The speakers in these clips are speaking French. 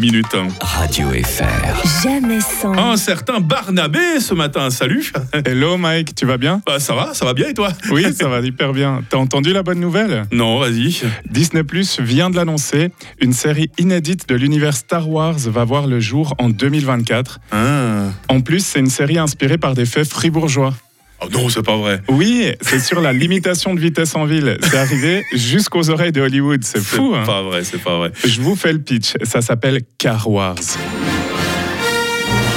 minutes. Radio FR. Jamais sans. Un certain Barnabé ce matin, salut Hello Mike, tu vas bien? Bah, Ça va, ça va bien et toi? Oui, ça va hyper bien. T'as entendu la bonne nouvelle? Non, vas-y. Disney Plus vient de l'annoncer. Une série inédite de l'univers Star Wars va voir le jour en 2024. Ah. En plus, c'est une série inspirée par des faits fribourgeois. Oh non, c'est pas vrai. Oui, c'est sur la limitation de vitesse en ville. C'est arrivé jusqu'aux oreilles de Hollywood. C'est C'est fou, hein pas vrai, c'est pas vrai. Je vous fais le pitch. Ça s'appelle Car Wars.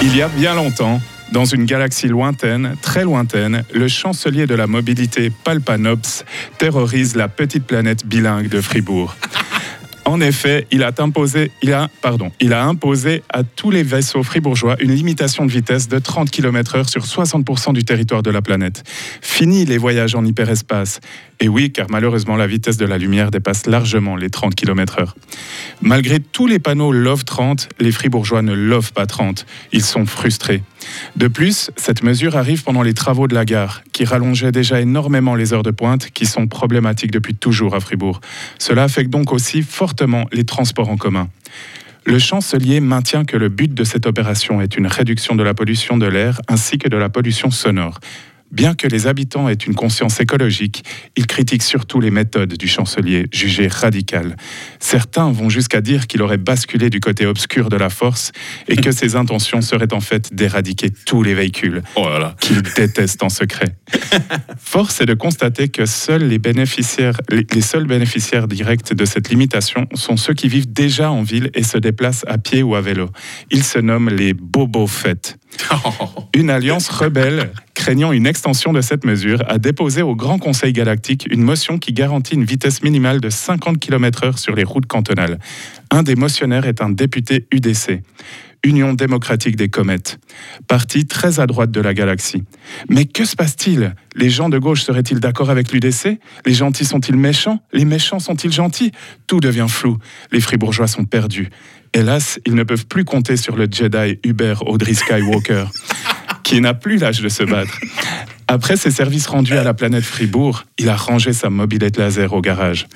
Il y a bien longtemps, dans une galaxie lointaine, très lointaine, le chancelier de la mobilité Palpanops terrorise la petite planète bilingue de Fribourg. En effet, il a, imposé, à tous les vaisseaux fribourgeois une limitation de vitesse de 30 km/h sur 60% du territoire de la planète. Fini les voyages en hyperespace. Et oui, car malheureusement, la vitesse de la lumière dépasse largement les 30 km/h. Malgré tous les panneaux Love 30, les fribourgeois ne love pas 30. Ils sont frustrés. De plus, cette mesure arrive pendant les travaux de la gare, qui rallongeaient déjà énormément les heures de pointe, qui sont problématiques depuis toujours à Fribourg. Cela affecte donc aussi fortement les transports en commun. Le chancelier maintient que le but de cette opération est une réduction de la pollution de l'air ainsi que de la pollution sonore. Bien que les habitants aient une conscience écologique, il critique surtout les méthodes du chancelier, jugées radicales. Certains vont jusqu'à dire qu'il aurait basculé du côté obscur de la force et que ses intentions seraient en fait d'éradiquer tous les véhicules Oh là là. qu'il déteste en secret. Force est de constater que seuls les bénéficiaires, les, les seuls bénéficiaires directs de cette limitation sont ceux qui vivent déjà en ville et se déplacent à pied ou à vélo. Ils se nomment les Bobo Fêtes. Une alliance rebelle, craignant une extension de cette mesure, a déposé au Grand Conseil galactique une motion qui garantit une vitesse minimale de 50 km/h sur les routes cantonales. Un des motionnaires est un député UDC. Union démocratique des comètes, parti très à droite de la galaxie. Mais que se passe-t-il? Les gens de gauche seraient-ils d'accord avec l'UDC Les gentils sont-ils méchants? Les méchants sont-ils gentils? Tout devient flou. Les fribourgeois sont perdus. Hélas, ils ne peuvent plus compter sur le Jedi Hubert Audrey Skywalker, qui n'a plus l'âge de se battre. Après ses services rendus à la planète Fribourg, il a rangé sa mobilette laser au garage.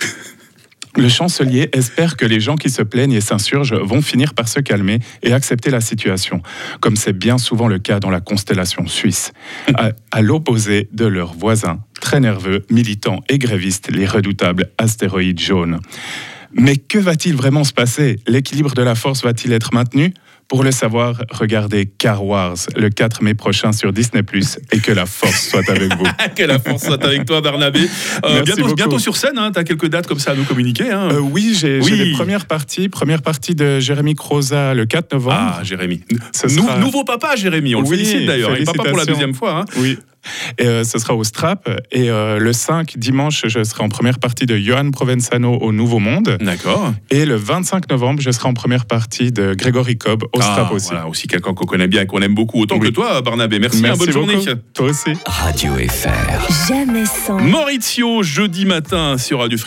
Le chancelier espère que les gens qui se plaignent et s'insurgent vont finir par se calmer et accepter la situation, comme c'est bien souvent le cas dans la constellation suisse, à, à l'opposé de leurs voisins, très nerveux, militants et grévistes, les redoutables astéroïdes jaunes. Mais que va-t-il vraiment se passer? L'équilibre de la force va-t-il être maintenu? Pour le savoir, regardez Car Wars le 4 mai prochain sur Disney ⁇ et que la force soit avec vous. que la force soit avec toi, Barnabé. Euh, bientôt, bientôt sur scène, hein, tu as quelques dates comme ça à nous communiquer. hein. Euh, oui, j'ai Oui. les premières parties. Première partie de Jérémy Croza le 4 novembre. ah, Jérémy. Ce sera- Nouveau papa, Jérémy. On le félicite d'ailleurs. Et papa pour la deuxième fois. hein. Oui. Et euh, ce sera au Strap. Et euh, le 5, dimanche, je serai en première partie de Johan Provenzano au Nouveau Monde. D'accord. Et le 25 novembre, je serai en première partie de Grégory Cobb au Strap Ah, aussi. Voilà, aussi quelqu'un qu'on connaît bien et qu'on aime beaucoup, autant Oui. que toi, Barnabé. Merci, hein, Merci bonne beaucoup. journée. Toi aussi. Radio FR. Jamais sans. Maurizio, jeudi matin sur Radio Free.